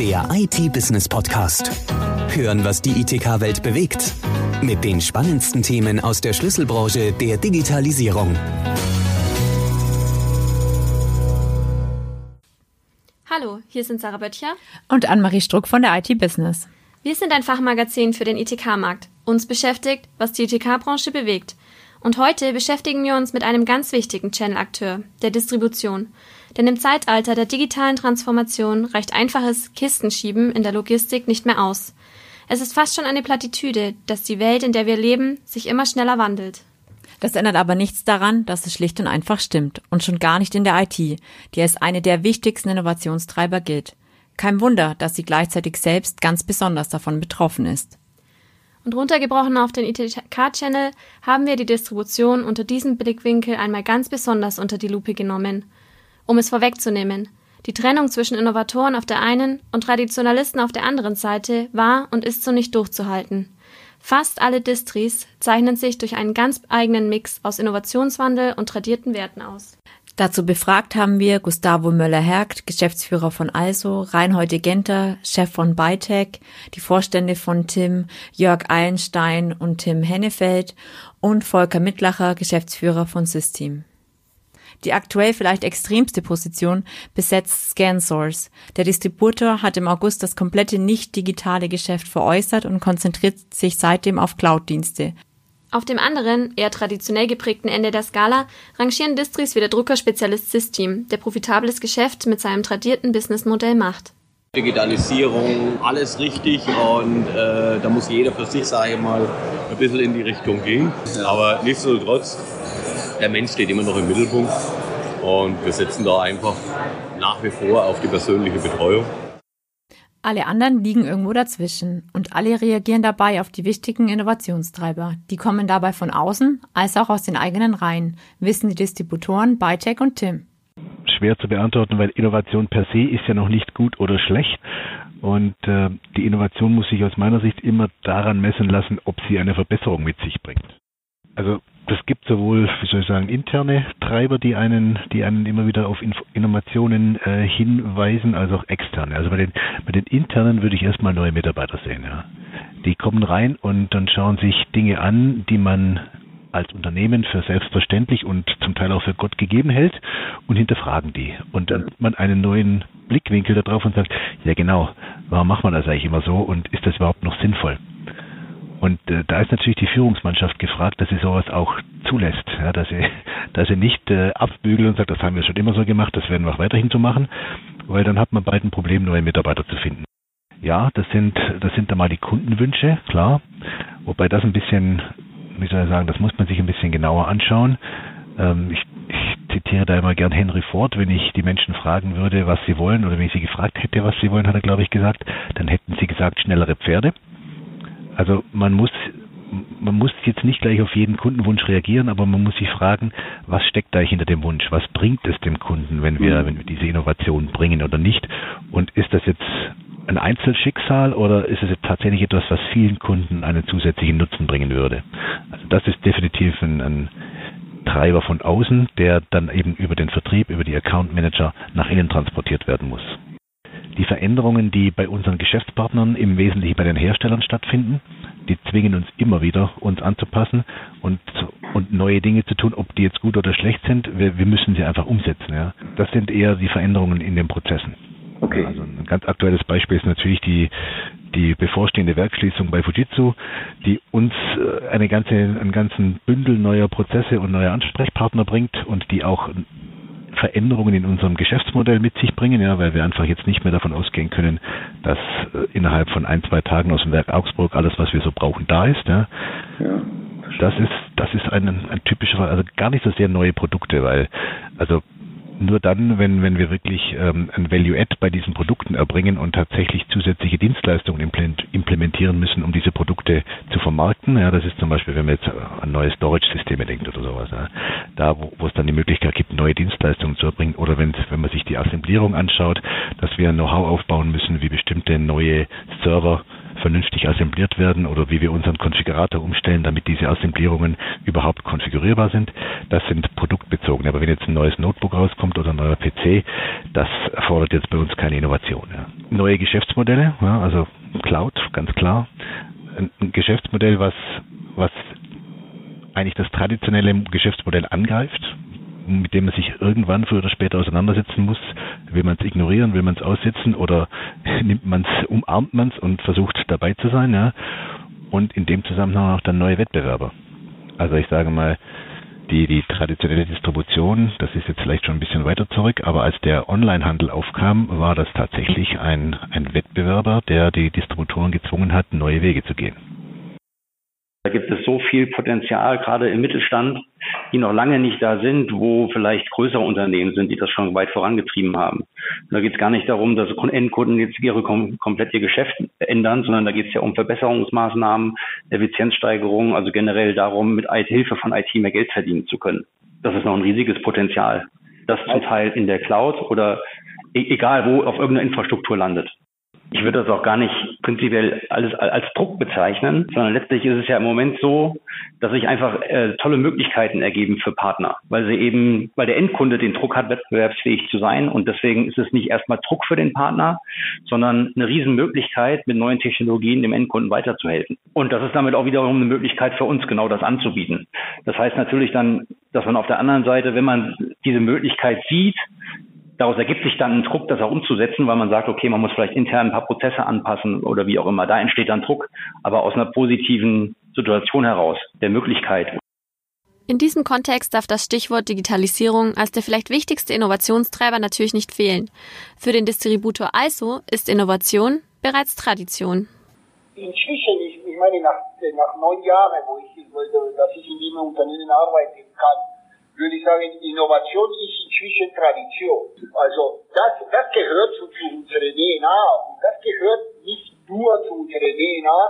Der IT-Business-Podcast. Hören, was die ITK-Welt bewegt. Mit den spannendsten Themen aus der Schlüsselbranche der Digitalisierung. Hallo, hier sind Sarah Böttcher und Anne-Marie Struck von der IT-Business. Wir sind ein Fachmagazin für den ITK-Markt. Uns beschäftigt, was die ITK-Branche bewegt. Und heute beschäftigen wir uns mit einem ganz wichtigen Channel-Akteur, der Distribution. Denn im Zeitalter der digitalen Transformation reicht einfaches Kistenschieben in der Logistik nicht mehr aus. Es ist fast schon eine Plattitüde, dass die Welt, in der wir leben, sich immer schneller wandelt. Das ändert aber nichts daran, dass es schlicht und einfach stimmt. Und schon gar nicht in der IT, die als eine der wichtigsten Innovationstreiber gilt. Kein Wunder, dass sie gleichzeitig selbst ganz besonders davon betroffen ist. Und runtergebrochen auf den ITK-Channel haben wir die Distribution unter diesem Blickwinkel einmal ganz besonders unter die Lupe genommen. Um es vorwegzunehmen, die Trennung zwischen Innovatoren auf der einen und Traditionalisten auf der anderen Seite war und ist so nicht durchzuhalten. Fast alle Distris zeichnen sich durch einen ganz eigenen Mix aus Innovationswandel und tradierten Werten aus. Dazu befragt haben wir Gustavo Möller-Hergt, Geschäftsführer von Also, Reinhold Genter, Chef von Bytech, die Vorstände von Tim, Jörg Eilenstein und Tim Hennefeld und Volker Mittlacher, Geschäftsführer von System. Die aktuell vielleicht extremste Position besetzt ScanSource. Der Distributor hat im August das komplette nicht digitale Geschäft veräußert und konzentriert sich seitdem auf Cloud-Dienste. Auf dem anderen, eher traditionell geprägten Ende der Skala rangieren Distris wie der Druckerspezialist System, der profitables Geschäft mit seinem tradierten Businessmodell macht. Digitalisierung, alles richtig und äh, da muss jeder für sich, sage ich mal, ein bisschen in die Richtung gehen. Aber nichtsdestotrotz der Mensch steht immer noch im Mittelpunkt und wir setzen da einfach nach wie vor auf die persönliche Betreuung. Alle anderen liegen irgendwo dazwischen und alle reagieren dabei auf die wichtigen Innovationstreiber. Die kommen dabei von außen als auch aus den eigenen Reihen, wissen die Distributoren Bytech und Tim. Schwer zu beantworten, weil Innovation per se ist ja noch nicht gut oder schlecht. Und äh, die Innovation muss sich aus meiner Sicht immer daran messen lassen, ob sie eine Verbesserung mit sich bringt. Also gibt sowohl, wie soll ich sagen, interne Treiber, die einen, die einen immer wieder auf Inf Innovationen äh, hinweisen, als auch externe. Also bei den, bei den internen würde ich erstmal neue Mitarbeiter sehen. Ja. Die kommen rein und dann schauen sich Dinge an, die man als Unternehmen für selbstverständlich und zum Teil auch für Gott gegeben hält und hinterfragen die. Und dann hat man einen neuen Blickwinkel darauf und sagt, ja genau, warum macht man das eigentlich immer so und ist das überhaupt noch sinnvoll? Und äh, da ist natürlich die Führungsmannschaft gefragt, dass sie sowas auch zulässt, ja, dass sie, dass sie nicht äh, abbügelt und sagt, das haben wir schon immer so gemacht, das werden wir auch weiterhin so machen, weil dann hat man bald ein Problem, neue Mitarbeiter zu finden. Ja, das sind, das sind da mal die Kundenwünsche, klar, wobei das ein bisschen, wie soll ich sagen, das muss man sich ein bisschen genauer anschauen. Ähm, ich, ich zitiere da immer gern Henry Ford, wenn ich die Menschen fragen würde, was sie wollen, oder wenn ich sie gefragt hätte, was sie wollen, hat er, glaube ich, gesagt, dann hätten sie gesagt, schnellere Pferde also man muss man muss jetzt nicht gleich auf jeden Kundenwunsch reagieren, aber man muss sich fragen, was steckt da hinter dem Wunsch? Was bringt es dem Kunden, wenn wir, mhm. wenn wir diese Innovation bringen oder nicht? Und ist das jetzt ein Einzelschicksal oder ist es jetzt tatsächlich etwas, was vielen Kunden einen zusätzlichen Nutzen bringen würde? Also das ist definitiv ein, ein Treiber von außen, der dann eben über den Vertrieb, über die Account Manager nach innen transportiert werden muss die Veränderungen, die bei unseren Geschäftspartnern im Wesentlichen bei den Herstellern stattfinden, die zwingen uns immer wieder, uns anzupassen und, und neue Dinge zu tun, ob die jetzt gut oder schlecht sind. Wir, wir müssen sie einfach umsetzen. Ja. Das sind eher die Veränderungen in den Prozessen. Okay. Also ein ganz aktuelles Beispiel ist natürlich die, die bevorstehende Werkschließung bei Fujitsu, die uns äh, eine ganze, einen ganzen Bündel neuer Prozesse und neuer Ansprechpartner bringt und die auch Veränderungen in unserem Geschäftsmodell mit sich bringen, ja, weil wir einfach jetzt nicht mehr davon ausgehen können, dass äh, innerhalb von ein, zwei Tagen aus dem Werk Augsburg alles, was wir so brauchen, da ist. Ja. ja das ist, das ist ein, ein typischer, also gar nicht so sehr neue Produkte, weil, also nur dann, wenn, wenn wir wirklich ähm, ein Value-Add bei diesen Produkten erbringen und tatsächlich zusätzliche Dienstleistungen implementieren müssen, um diese Produkte zu vermarkten. Ja, das ist zum Beispiel, wenn man jetzt an neue Storage-Systeme denkt oder sowas. Ja, da, wo, es dann die Möglichkeit gibt, neue Dienstleistungen zu erbringen. Oder wenn, wenn man sich die Assemblierung anschaut, dass wir Know-how aufbauen müssen, wie bestimmte neue Server vernünftig assembliert werden oder wie wir unseren Konfigurator umstellen, damit diese Assemblierungen überhaupt konfigurierbar sind. Das sind produktbezogen. Aber wenn jetzt ein neues Notebook rauskommt oder ein neuer PC, das erfordert jetzt bei uns keine Innovation. Ja. Neue Geschäftsmodelle, ja, also Cloud, ganz klar. Ein, Geschäftsmodell, was, was eigentlich das traditionelle Geschäftsmodell angreift, mit dem man sich irgendwann früher oder später auseinandersetzen muss. Will man es ignorieren, will man es aussetzen oder nimmt man es, umarmt man es und versucht dabei zu sein, ja. Und in dem Zusammenhang auch dann neue Wettbewerber. Also ich sage mal, die, die traditionelle Distribution, das ist jetzt vielleicht schon ein bisschen weiter zurück, aber als der Onlinehandel aufkam, war das tatsächlich ein, ein Wettbewerber, der die Distributoren gezwungen hat, neue Wege zu gehen. Da gibt es so viel Potenzial, gerade im Mittelstand, die noch lange nicht da sind, wo vielleicht größere Unternehmen sind, die das schon weit vorangetrieben haben. da geht es gar nicht darum, dass Endkunden jetzt ihre komplett ihr Geschäft ändern, sondern da geht es ja um Verbesserungsmaßnahmen, Effizienzsteigerung, also generell darum, mit Hilfe von IT mehr Geld verdienen zu können. Das ist noch ein riesiges Potenzial, das zum Teil in der Cloud oder e-, egal wo auf irgendeiner Infrastruktur landet. Ich würde das auch gar nicht prinzipiell alles als Druck bezeichnen, sondern letztlich ist es ja im Moment so, dass sich einfach äh, tolle Möglichkeiten ergeben für Partner, weil sie eben, weil der Endkunde den Druck hat, wettbewerbsfähig zu sein und deswegen ist es nicht erstmal Druck für den Partner, sondern eine Riesenmöglichkeit, mit neuen Technologien dem Endkunden weiterzuhelfen. Und das ist damit auch wiederum eine Möglichkeit für uns, genau das anzubieten. Das heißt natürlich dann, dass man auf der anderen Seite, wenn man diese Möglichkeit sieht, daraus ergibt sich dann ein Druck, das auch umzusetzen, weil man sagt, okay, man muss vielleicht intern ein paar Prozesse anpassen oder wie auch immer. Da entsteht dann Druck, aber aus einer positiven Situation heraus, der Möglichkeit. In diesem Kontext darf das Stichwort Digitalisierung als der vielleicht wichtigste Innovationstreiber natürlich nicht fehlen. Für den Distributor ISO ist Innovation bereits Tradition. Inzwischen, ich, ich meine, nach, nach neun Jahren, wo ich, dass ich in diesem Unternehmen arbeiten kann, würde ich sagen, Innovation ist inzwischen Tradition. Also das, das gehört zu, zu unserer DNA und das gehört nicht nur zu unserer DNA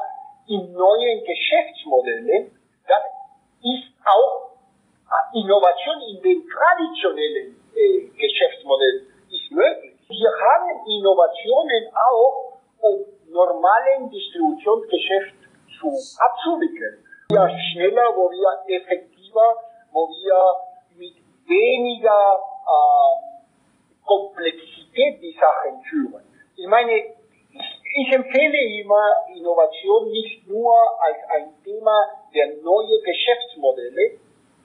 in neuen Geschäftsmodellen. Das ist auch Innovation in den traditionellen äh, Geschäftsmodellen ist möglich. Wir haben Innovationen auch, um normalen Distributionsgeschäft zu abzuwickeln. Wir schneller, wo wir effektiver, wo wir weniger äh, Komplexität die Sachen führen. Ich meine, ich empfehle immer Innovation nicht nur als ein Thema der neuen Geschäftsmodelle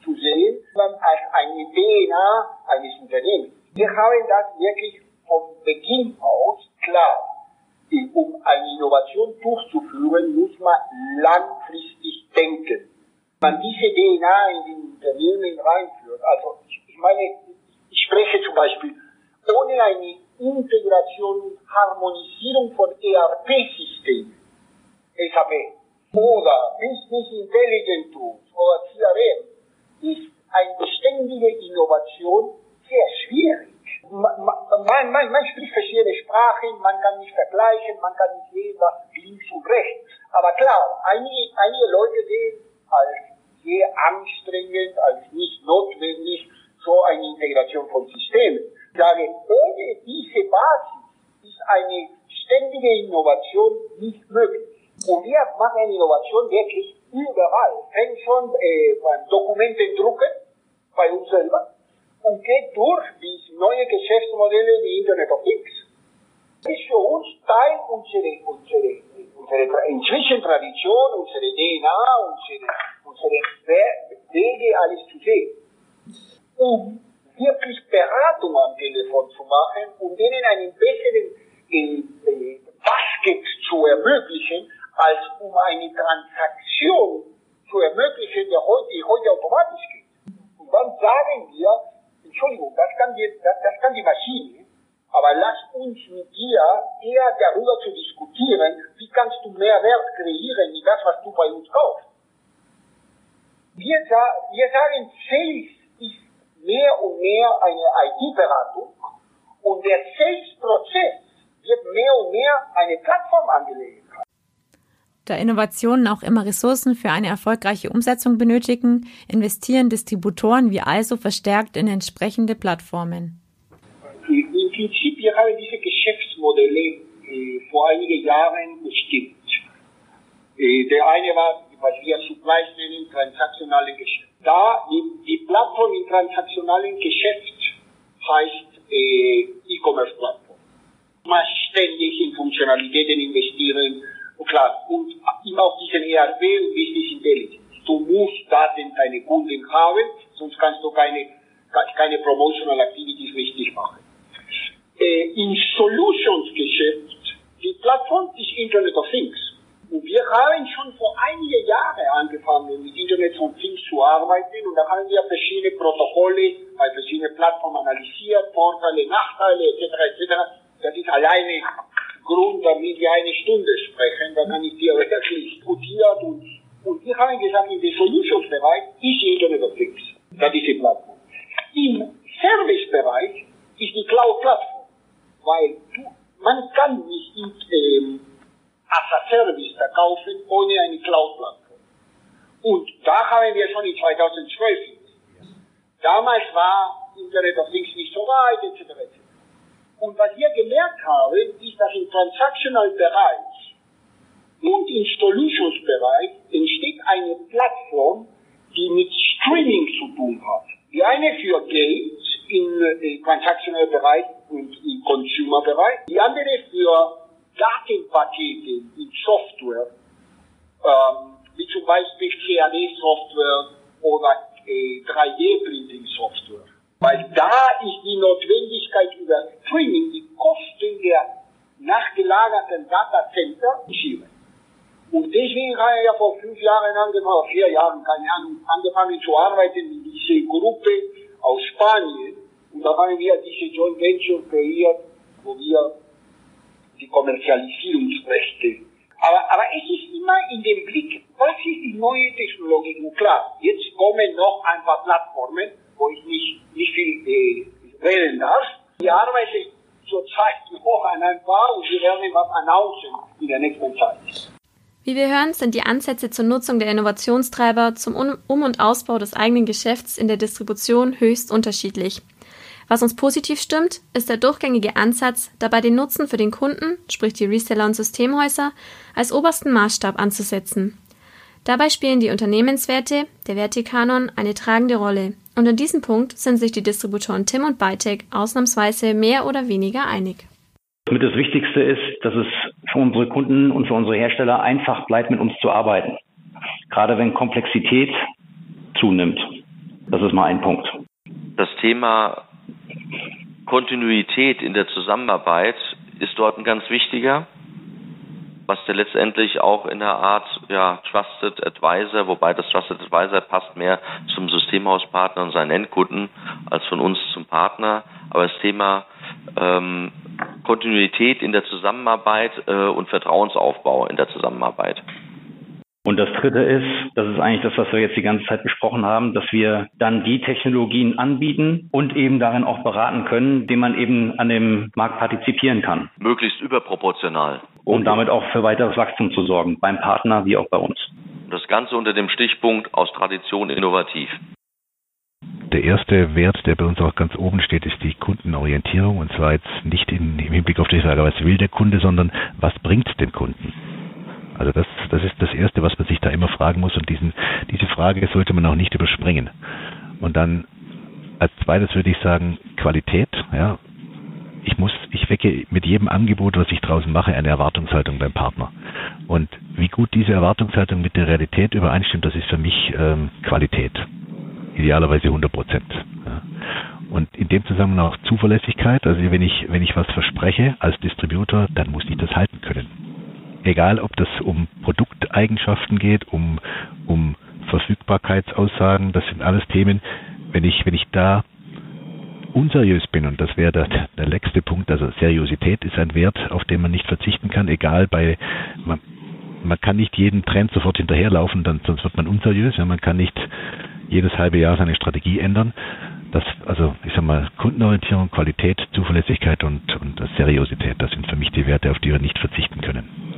zu sehen, sondern als eine DNA eines Unternehmens. Wir haben das wirklich von Beginn aus klar. Um eine Innovation durchzuführen, muss man langfristig denken. Man diese DNA in die Unternehmen reinführt. Also ich meine, ich spreche zum Beispiel, ohne eine Integration und Harmonisierung von ERP-Systemen, SAP, oder Business Intelligence Tools oder CRM, ist eine beständige Innovation sehr schwierig. Man, man, man, man spricht verschiedene Sprachen, man kann nicht vergleichen, man kann nicht sehen, was links und rechts. Aber klar, einige, einige Leute sehen als sehr anstrengend, als nicht notwendig, so eine Integration von Systemen. Ich sage, ohne diese Basis ist eine ständige Innovation nicht möglich. Und wir machen Innovation wirklich überall. Fängt schon äh, beim Dokumentendrucken bei uns selber und geht durch bis neue Geschäftsmodelle wie Internet of Things. Das ist für uns Teil unserer, unserer, unserer inzwischen Tradition, unsere DNA, unsere, unsere Wege, alles zu sehen um wirklich Beratung am Telefon zu machen, um denen einen besseren Basket zu ermöglichen, als um eine Transaktion zu ermöglichen, die heute, heute automatisch geht. Und dann sagen wir, Entschuldigung, das kann die, das, das kann die Maschine, aber lass uns mit dir eher darüber zu diskutieren, wie kannst du mehr Wert kreieren in das, was du bei uns kaufst. Wir, wir sagen, Sales mehr und mehr eine IT-Beratung und der Sales-Prozess wird mehr und mehr eine Plattformangelegenheit. Da Innovationen auch immer Ressourcen für eine erfolgreiche Umsetzung benötigen, investieren Distributoren wie also verstärkt in entsprechende Plattformen. Im Prinzip, wir haben diese Geschäftsmodelle äh, vor einigen Jahren bestimmt. Äh, der eine war, was wir Supplies nennen, transaktionale Geschäft. Da die, die Plattform im transaktionalen Geschäft heißt äh, E-Commerce-Plattform. Man ständig in Funktionalitäten investieren, klar, und immer auf diesen ERP und Business Intelligence. Du musst Daten deine Kunden haben, sonst kannst du keine, keine Promotional Activities richtig machen. Äh, Im Solutions-Geschäft, die Plattform ist Internet of Things. Und wir haben schon vor einigen Jahren angefangen, mit Internet of Things zu arbeiten. Und da haben wir verschiedene Protokolle bei verschiedenen Plattformen analysiert, Vorteile, Nachteile etc. etc. Das ist alleine Grund, damit wir eine Stunde sprechen. Da kann ich dir wirklich diskutiert und und wir haben gesagt, in dem Solutions-Bereich ist Internet of Things. Das ist die Plattform. Im Service-Bereich ist die Cloud-Plattform. Weil du, man kann nicht ähm, as a Service verkaufen ohne eine Cloud-Plattform. Und da haben wir schon in 2012 Damals war Internet of Things nicht so weit, etc. etc. Und was wir gemerkt haben, ist, dass im Transactional-Bereich und im Solutions-Bereich entsteht eine Plattform, die mit Streaming zu tun hat. Die eine für Geld im, im Transactional-Bereich und im Consumer-Bereich, die andere für Datenpakete in Software, ähm, wie zum Beispiel CAD-Software oder äh, 3D-Printing-Software. Weil da ist die Notwendigkeit über Streaming, die Kosten der nachgelagerten Datacenter schieben. Und deswegen habe ich ja vor fünf Jahren angefangen, vier Jahren, keine Ahnung, angefangen zu arbeiten in diese Gruppe aus Spanien. Und da haben wir diese Joint Venture kreiert, wo wir die Kommerzialisierungsrechte. Aber, aber es ist immer in dem Blick, was ist die neue Technologie? Und klar, jetzt kommen noch ein paar Plattformen, wo ich nicht, nicht viel äh, wählen darf. Wir arbeiten zurzeit noch an ein paar und wir werden was announcen in der nächsten Zeit. Wie wir hören, sind die Ansätze zur Nutzung der Innovationstreiber zum Um- und Ausbau des eigenen Geschäfts in der Distribution höchst unterschiedlich. Was uns positiv stimmt, ist der durchgängige Ansatz, dabei den Nutzen für den Kunden, sprich die Reseller und Systemhäuser, als obersten Maßstab anzusetzen. Dabei spielen die Unternehmenswerte, der Wertekanon, eine tragende Rolle. Und in diesem Punkt sind sich die Distributoren Tim und Bytec ausnahmsweise mehr oder weniger einig. Mit das Wichtigste ist, dass es für unsere Kunden und für unsere Hersteller einfach bleibt, mit uns zu arbeiten. Gerade wenn Komplexität zunimmt. Das ist mal ein Punkt. Das Thema Kontinuität in der Zusammenarbeit ist dort ein ganz wichtiger, was der letztendlich auch in der Art ja, Trusted Advisor, wobei das Trusted Advisor passt mehr zum Systemhauspartner und seinen Endkunden als von uns zum Partner. Aber das Thema ähm, Kontinuität in der Zusammenarbeit äh, und Vertrauensaufbau in der Zusammenarbeit. Und das Dritte ist, das ist eigentlich das, was wir jetzt die ganze Zeit besprochen haben, dass wir dann die Technologien anbieten und eben darin auch beraten können, indem man eben an dem Markt partizipieren kann. Möglichst überproportional. Um damit auch für weiteres Wachstum zu sorgen, beim Partner wie auch bei uns. Das Ganze unter dem Stichpunkt aus Tradition innovativ. Der erste Wert, der bei uns auch ganz oben steht, ist die Kundenorientierung. Und zwar jetzt nicht in, im Hinblick auf die Frage, was will der Kunde, sondern was bringt den Kunden? Also das, das ist das Erste, was man sich da immer fragen muss. Und diesen, diese Frage sollte man auch nicht überspringen. Und dann als zweites würde ich sagen Qualität. Ja, ich muss, ich wecke mit jedem Angebot, was ich draußen mache, eine Erwartungshaltung beim Partner. Und wie gut diese Erwartungshaltung mit der Realität übereinstimmt, das ist für mich ähm, Qualität idealerweise 100 Prozent. Ja. Und in dem Zusammenhang auch Zuverlässigkeit. Also wenn ich, wenn ich was verspreche als Distributor, dann muss ich das halten können. Egal, ob das um Produkteigenschaften geht, um, um Verfügbarkeitsaussagen, das sind alles Themen. Wenn ich, wenn ich da unseriös bin, und das wäre der, der letzte Punkt, also Seriosität ist ein Wert, auf den man nicht verzichten kann, egal bei, man, man kann nicht jeden Trend sofort hinterherlaufen, dann, sonst wird man unseriös. Ja, man kann nicht jedes halbe Jahr seine Strategie ändern. Das, also ich sag mal, Kundenorientierung, Qualität, Zuverlässigkeit und, und Seriosität, das sind für mich die Werte, auf die wir nicht verzichten können.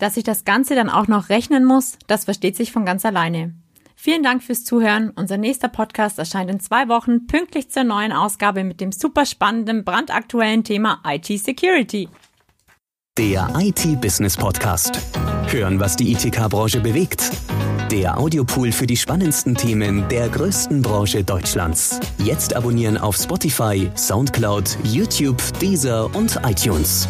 Dass sich das Ganze dann auch noch rechnen muss, das versteht sich von ganz alleine. Vielen Dank fürs Zuhören. Unser nächster Podcast erscheint in zwei Wochen pünktlich zur neuen Ausgabe mit dem super spannenden, brandaktuellen Thema IT Security. Der IT Business Podcast. Hören, was die ITK-Branche bewegt. Der Audiopool für die spannendsten Themen der größten Branche Deutschlands. Jetzt abonnieren auf Spotify, Soundcloud, YouTube, Deezer und iTunes.